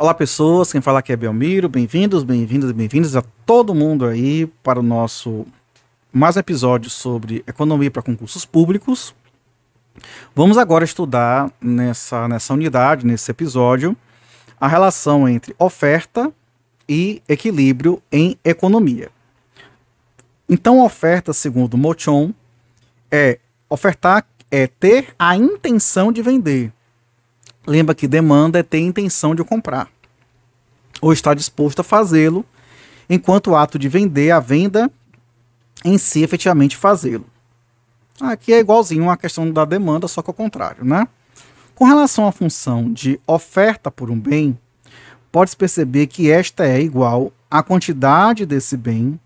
Olá pessoas, quem fala aqui é Belmiro, bem-vindos, bem-vindas e bem-vindos a todo mundo aí para o nosso mais um episódio sobre economia para concursos públicos. Vamos agora estudar nessa, nessa unidade, nesse episódio, a relação entre oferta e equilíbrio em economia. Então, oferta, segundo Mochon, é ofertar, é ter a intenção de vender Lembra que demanda é ter intenção de comprar, ou estar disposto a fazê-lo, enquanto o ato de vender, a venda em si, efetivamente fazê-lo. Aqui é igualzinho a questão da demanda, só que ao contrário, né? Com relação à função de oferta por um bem, pode-se perceber que esta é igual à quantidade desse bem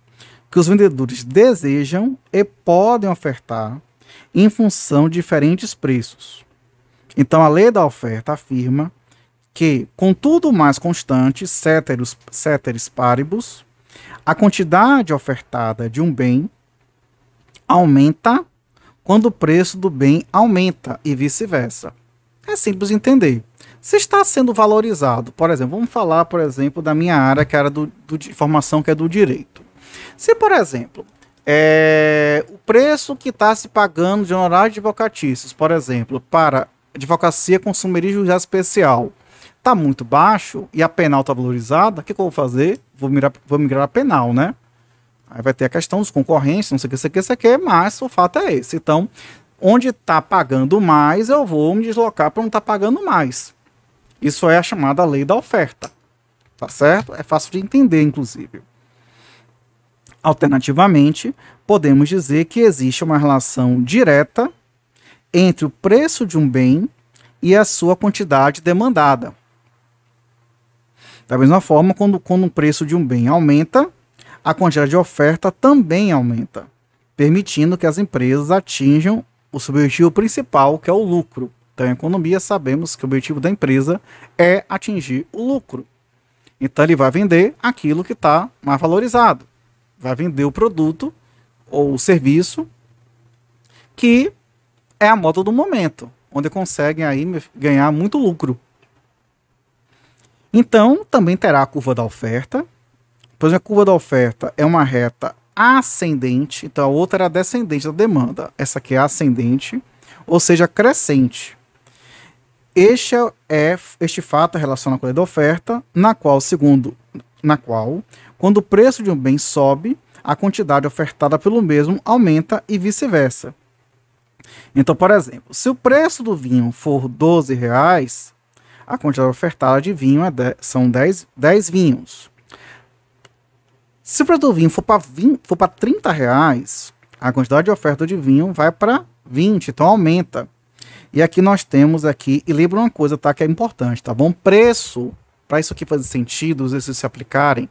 que os vendedores desejam e podem ofertar em função de diferentes preços. Então, a lei da oferta afirma que, com tudo mais constante, ceteris, ceteris paribus, a quantidade ofertada de um bem aumenta quando o preço do bem aumenta e vice-versa. É simples entender. Se está sendo valorizado, por exemplo, vamos falar, por exemplo, da minha área, que era do, do, de formação, que é do direito. Se, por exemplo, é, o preço que está se pagando de honorário de advocatícios, por exemplo, para advocacia, consumeria e especial tá muito baixo e a penal tá valorizada, o que, que, eu vou fazer? Vou migrar, vou migrar a penal, né? Aí vai ter a questão dos concorrentes, não sei o que, sei o que, sei o que, mas o fato é esse. Então, onde está pagando mais, eu vou me deslocar para não estar tá pagando mais. Isso é a chamada lei da oferta. Tá certo? É fácil de entender, inclusive. Alternativamente, podemos dizer que existe uma relação direta entre o preço de um bem e a sua quantidade demandada. Da mesma forma, quando, quando o preço de um bem aumenta, a quantidade de oferta também aumenta, permitindo que as empresas atinjam o seu objetivo principal, que é o lucro. Então, em economia, sabemos que o objetivo da empresa é atingir o lucro. Então, ele vai vender aquilo que está mais valorizado. Vai vender o produto ou o serviço que é a moda do momento, onde conseguem aí ganhar muito lucro. Então, também terá a curva da oferta, pois a curva da oferta é uma reta ascendente, então a outra era descendente da demanda. Essa aqui é ascendente, ou seja, crescente. Este é este fato relaciona com a lei da oferta, na qual, segundo, na qual, quando o preço de um bem sobe, a quantidade ofertada pelo mesmo aumenta e vice-versa. Então, por exemplo, se o preço do vinho for 12 reais, a quantidade ofertada de vinho é são 10, 10 vinhos. Se o preço do vinho for para for 30 reais, a quantidade de oferta de vinho vai para 20, então aumenta. E aqui nós temos aqui, e lembra uma coisa, tá, que é importante, tá bom? Preço, para isso aqui fazer sentido, os exercícios se aplicarem,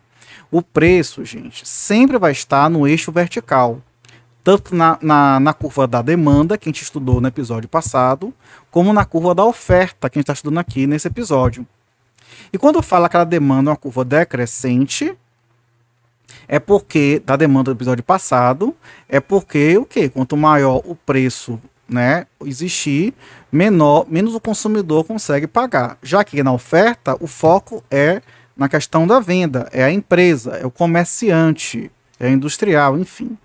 o preço, gente, sempre vai estar no eixo vertical tanto na, na, na, curva da demanda, que a gente estudou no episódio passado, como na curva da oferta, que a gente está estudando aqui nesse episódio. E quando fala que a demanda é uma curva decrescente, é porque, da demanda do episódio passado, é porque o quê? Quanto maior o preço né, existir, menor, menos o consumidor consegue pagar. Já que na oferta, o foco é na questão da venda, é a empresa, é o comerciante, é industrial, enfim.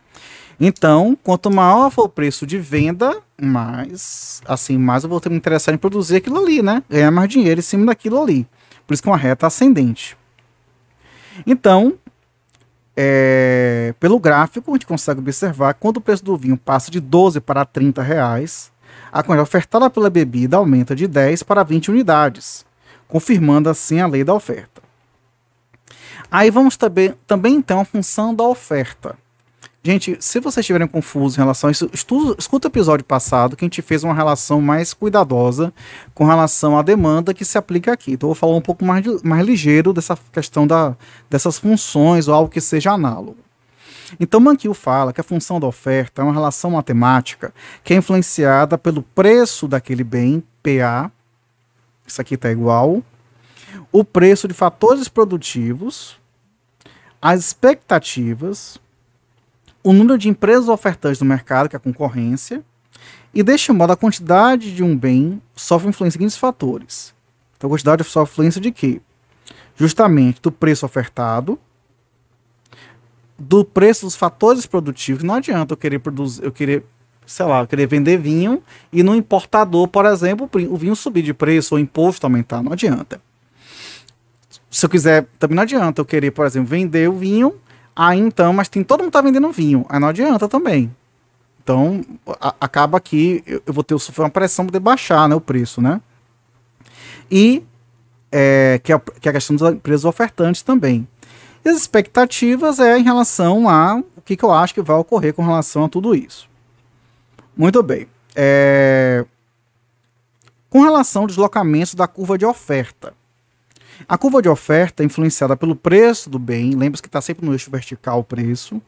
Então, quanto maior for o preço de venda, mais, assim, mais eu vou ter me interessar em produzir aquilo ali, né? Ganhar mais dinheiro em cima daquilo ali. Por isso que é uma reta ascendente. Então, é, pelo gráfico, a gente consegue observar quando o preço do vinho passa de 12 para 30 reais, a quantidade ofertada pela bebida aumenta de 10 para 20 unidades, confirmando assim a lei da oferta. Aí vamos também, também então a função da oferta. Gente, se vocês estiverem confusos em relação a isso, estudo, escuta o episódio passado que a gente fez uma relação mais cuidadosa com relação à demanda que se aplica aqui. Então eu vou falar um pouco mais, mais ligeiro dessa questão da, dessas funções ou algo que seja análogo. Então Mankiw fala que a função da oferta é uma relação matemática que é influenciada pelo preço daquele bem, PA, isso aqui está igual, o preço de fatores produtivos, as expectativas, o número de empresas ofertantes no mercado, que é a concorrência, e deste modo a quantidade de um bem sofre influência de seguintes fatores. Então, a quantidade sofre influência de quê? justamente do preço ofertado, do preço dos fatores produtivos. Não adianta eu querer produzir, eu querer, sei lá, eu querer vender vinho e no importador, por exemplo, o vinho subir de preço ou o imposto aumentar. Não adianta. Se eu quiser, também não adianta eu querer, por exemplo, vender o vinho, aí então, mas tem todo mundo tá vendendo vinho, aí não adianta também. Então, a, acaba que eu, eu, vou ter sofrer uma pressão para baixar né, o preço, né? E é, que, é, que é a questão das empresas ofertantes também. E as expectativas é em relação a o que, que eu acho que vai ocorrer com relação a tudo isso. Muito bem. É, com relação ao deslocamento da curva de oferta. A curva de oferta é influenciada pelo preço do bem, lembre-se que está sempre no eixo vertical o preço,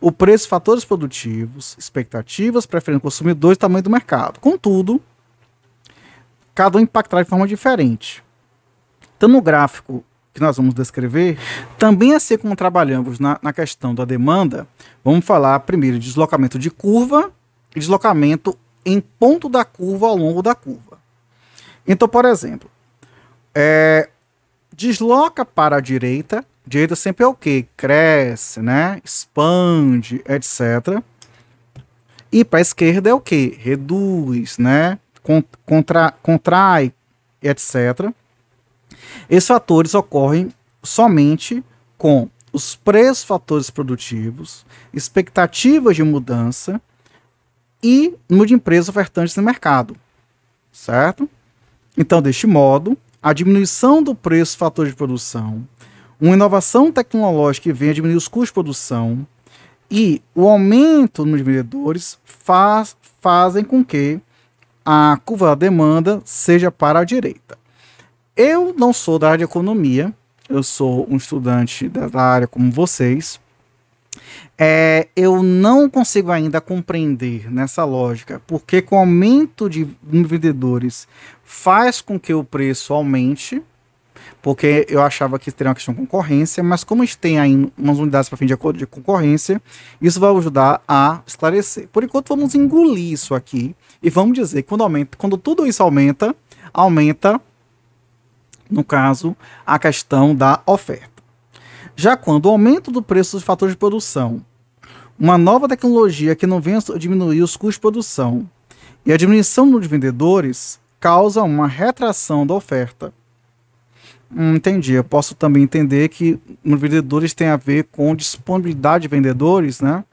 o preço, fatores produtivos, expectativas, preferência do consumidor e tamanho do mercado. Contudo, cada um impactará de forma diferente. Então, no gráfico que nós vamos descrever, também assim como trabalhamos na, na questão da demanda, vamos falar primeiro de deslocamento de curva e deslocamento em ponto da curva ao longo da curva. Então, por exemplo, é, desloca para a direita, direita sempre é o que? Cresce, né? expande, etc. E para a esquerda é o que? Reduz, né? Contra, contrai, etc. Esses fatores ocorrem somente com os preços fatores produtivos, expectativas de mudança e número de empresas ofertantes no mercado, certo? Então, deste modo, a diminuição do preço fator de produção, uma inovação tecnológica que vem a diminuir os custos de produção e o aumento nos vendedores faz, fazem com que a curva da demanda seja para a direita. Eu não sou da área de economia, eu sou um estudante da área como vocês. É, eu não consigo ainda compreender nessa lógica porque o aumento de vendedores faz com que o preço aumente, porque eu achava que teria uma questão de concorrência, mas como a gente tem aí umas unidades para fim de acordo de concorrência, isso vai ajudar a esclarecer. Por enquanto, vamos engolir isso aqui e vamos dizer que quando, aumenta, quando tudo isso aumenta, aumenta no caso, a questão da oferta. Já quando o aumento do preço dos fatores de produção, uma nova tecnologia que não venha diminuir os custos de produção e a diminuição dos vendedores causa uma retração da oferta. Hum, entendi. Eu posso também entender que vendedores tem a ver com disponibilidade de vendedores, né?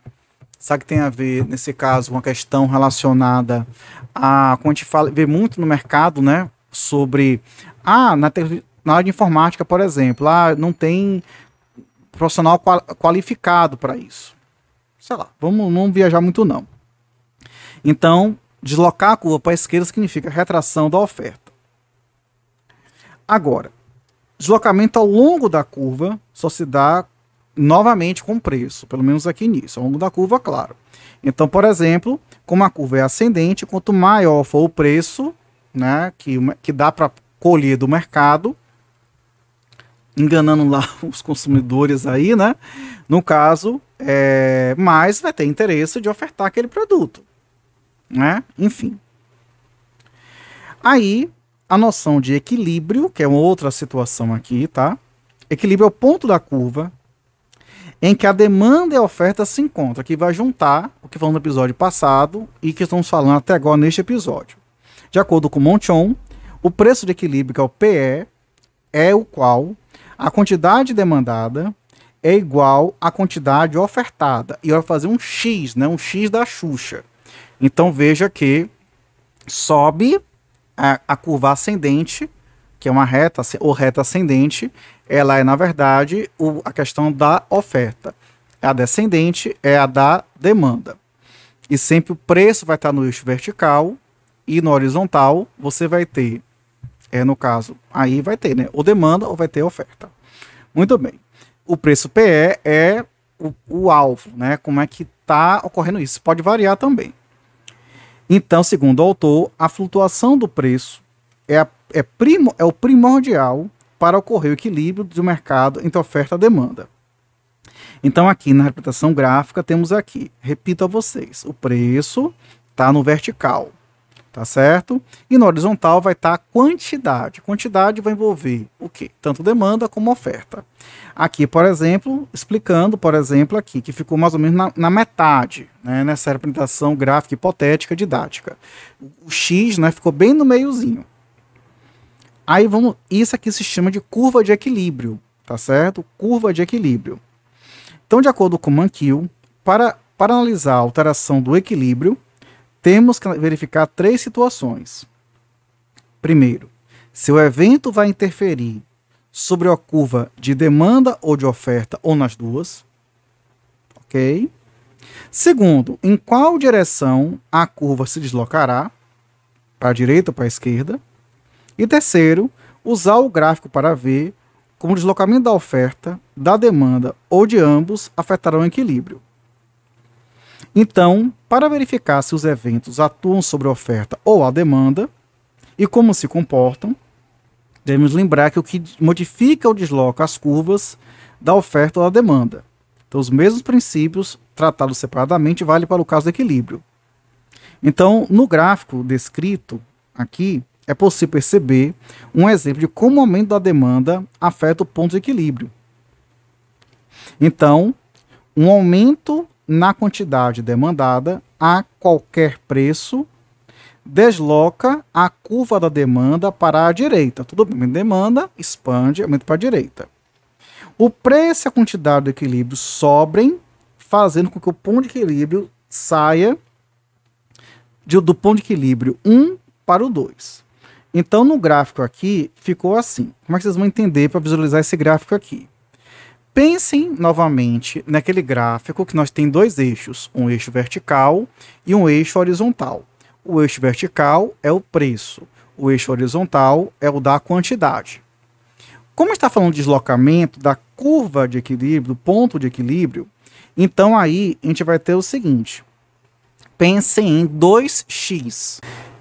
Sabe que tem a ver, nesse caso, uma questão relacionada a, como a gente fala, vê muito no mercado, né? Sobre ah, na, na área de informática, por exemplo, ah, não tem profissional qual, qualificado para isso. Sei lá, vamos não viajar muito não. Então, deslocar a curva para a esquerda significa retração da oferta. Agora, deslocamento ao longo da curva só se dá novamente com preço, pelo menos aqui nisso, ao longo da curva, claro. Então, por exemplo, como a curva é ascendente, quanto maior for o preço, né, que, que dá para colher do mercado, enganando lá os consumidores aí, né? No caso, é, mas vai ter interesse de ofertar aquele produto, né? Enfim. Aí, a noção de equilíbrio, que é outra situação aqui, tá? Equilíbrio é o ponto da curva em que a demanda e a oferta se encontram, que vai juntar o que falamos no episódio passado e que estamos falando até agora neste episódio. De acordo com Monchon, o preço de equilíbrio, que é o PE, é o qual a quantidade demandada é igual à quantidade ofertada. E vai fazer um X, né? um X da Xuxa. Então veja que sobe a, a curva ascendente, que é uma reta ou reta ascendente, ela é, na verdade, o, a questão da oferta. A descendente é a da demanda. E sempre o preço vai estar no eixo vertical e no horizontal você vai ter é no caso, aí vai ter, né? Ou demanda ou vai ter oferta. Muito bem. O preço PE é o, o alvo, né? Como é que está ocorrendo isso? Pode variar também. Então, segundo o autor, a flutuação do preço é, a, é, primo, é o primordial para ocorrer o equilíbrio do mercado entre oferta e demanda. Então, aqui na representação gráfica, temos aqui, repito a vocês, o preço está no vertical, tá certo? E na horizontal vai estar tá a quantidade. Quantidade vai envolver o quê? Tanto demanda como oferta. Aqui, por exemplo, explicando, por exemplo, aqui, que ficou mais ou menos na, na metade, né, nessa representação gráfica hipotética didática. O X né, ficou bem no meiozinho. Aí vamos. Isso aqui se chama de curva de equilíbrio, tá certo? Curva de equilíbrio. Então, de acordo com Mankiw, para, para analisar a alteração do equilíbrio, temos que verificar três situações. Primeiro, se o evento vai interferir sobre a curva de demanda ou de oferta, ou nas duas. Ok? Segundo, em qual direção a curva se deslocará, para a direita ou para a esquerda. E terceiro, usar o gráfico para ver como o deslocamento da oferta, da demanda ou de ambos afetarão o equilíbrio. Então, para verificar se os eventos atuam sobre a oferta ou a demanda e como se comportam, devemos lembrar que o que modifica ou desloca as curvas da oferta ou da demanda. Então, os mesmos princípios tratados separadamente vale para o caso do equilíbrio. Então, no gráfico descrito aqui, é possível perceber um exemplo de como o aumento da demanda afeta o ponto de equilíbrio. Então, um aumento na quantidade demandada a qualquer preço desloca a curva da demanda para a direita. Tudo bem, demanda expande, aumenta para a direita. O preço e a quantidade do equilíbrio sobrem, fazendo com que o ponto de equilíbrio saia de, do ponto de equilíbrio 1 para o 2. Então, no gráfico aqui, ficou assim. Como é que vocês vão entender para visualizar esse gráfico aqui? Pensem novamente naquele gráfico que nós tem dois eixos, um eixo vertical e um eixo horizontal. O eixo vertical é o preço, o eixo horizontal é o da quantidade. Como está falando de deslocamento da curva de equilíbrio, do ponto de equilíbrio, então aí a gente vai ter o seguinte: pensem em 2x.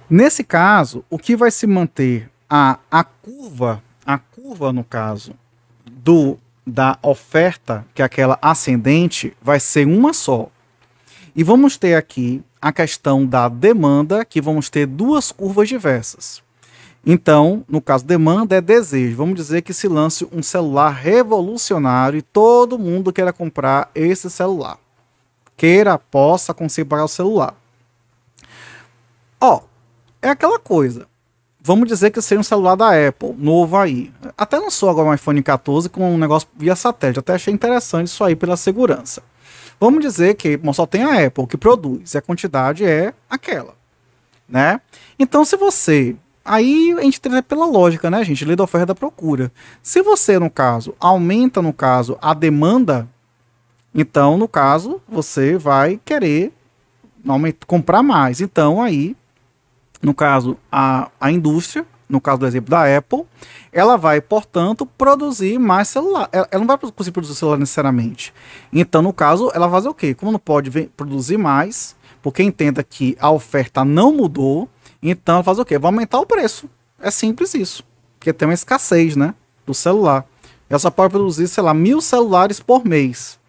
Nesse caso, o que vai se manter a, a curva, a curva no caso do da oferta, que é aquela ascendente, vai ser uma só. E vamos ter aqui a questão da demanda, que vamos ter duas curvas diversas. Então, no caso demanda é desejo. Vamos dizer que se lance um celular revolucionário e todo mundo queira comprar esse celular. Queira, possa conseguir pagar o celular. Ó, é aquela coisa vamos dizer que seja um celular da Apple, novo aí. Até lançou agora um iPhone 14 com um negócio via satélite. Até achei interessante isso aí pela segurança. Vamos dizer que bom, só tem a Apple que produz, e a quantidade é aquela, né? Então, se você Aí a gente tem pela lógica, né, gente? Lei da oferta da procura. Se você, no caso, aumenta, no caso, a demanda, então, no caso, você vai querer comprar mais. Então, aí no caso, a, a indústria, no caso do exemplo da Apple, ela vai, portanto, produzir mais celular. Ela, ela, não vai conseguir produzir celular necessariamente. Então, no caso, ela vai fazer o quê? Como não pode produzir mais, porque entenda que a oferta não mudou, então ela faz o quê? Vai aumentar o preço. É simples isso. Porque tem uma escassez, né? Do celular. Ela só pode produzir, sei lá, mil celulares por mês.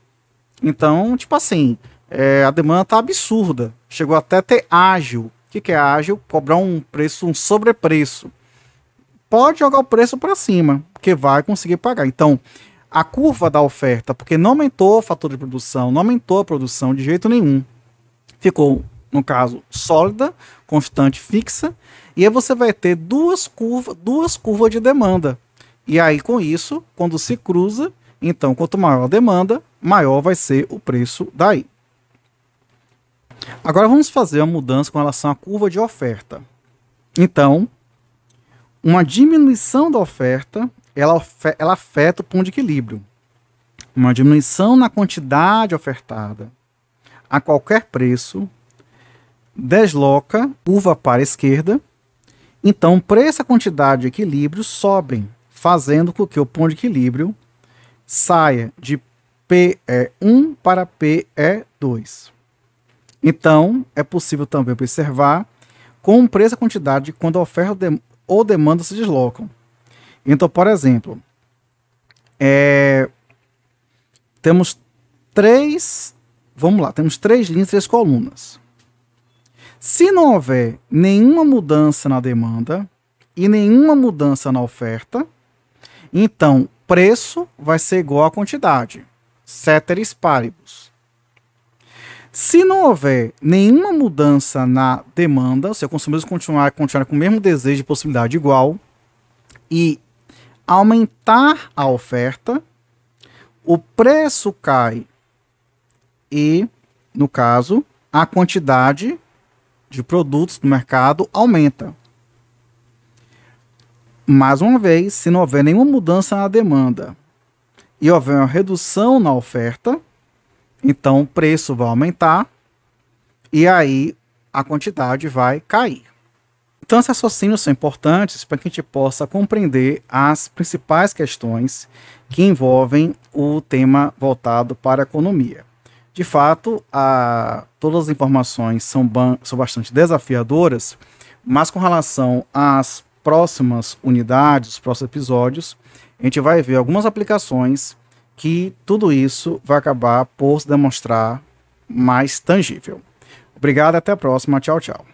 Então, tipo assim, é, a demanda tá absurda. Chegou até a ter ágil que, que é ágil? Cobrar um preço, um sobrepreço. Pode jogar o preço para cima, porque vai conseguir pagar. Então, a curva da oferta, porque não aumentou o fator de produção, não aumentou a produção de jeito nenhum. Ficou, no caso, sólida, constante, fixa, e aí você vai ter duas curvas, duas curvas de demanda. E aí, com isso, quando se cruza, então, quanto maior a demanda, maior vai ser o preço daí. Agora vamos fazer uma mudança com relação à curva de oferta. Então, uma diminuição da oferta, ela, ela afeta o ponto de equilíbrio. Uma diminuição na quantidade ofertada a qualquer preço desloca curva para a esquerda. Então, preço e quantidade de equilíbrio sobem, fazendo com que o ponto de equilíbrio saia de PE1 para PE2. Então, é possível também observar com preço e quantidade quando a oferta ou demanda se deslocam. Então, por exemplo, é, temos três, vamos lá, temos três linhas, três colunas. Se não houver nenhuma mudança na demanda e nenhuma mudança na oferta, então preço vai ser igual à quantidade. Ceteris paribus. Se não houver nenhuma mudança na demanda, se o consumidor continuar, continuar com o mesmo desejo de possibilidade igual e aumentar a oferta, o preço cai e, no caso, a quantidade de produtos no mercado aumenta. Mais uma vez, se não houver nenhuma mudança na demanda e houver uma redução na oferta, então o preço vai aumentar e aí a quantidade vai cair. Então, esses raciocínios são importantes para que a gente possa compreender as principais questões que envolvem o tema voltado para a economia. De fato, a, todas as informações são, são bastante desafiadoras, mas com relação às próximas unidades, os próximos episódios, a gente vai ver algumas aplicações que tudo isso vai acabar por se demonstrar mais tangível. Obrigado, até a próxima. Tchau, tchau.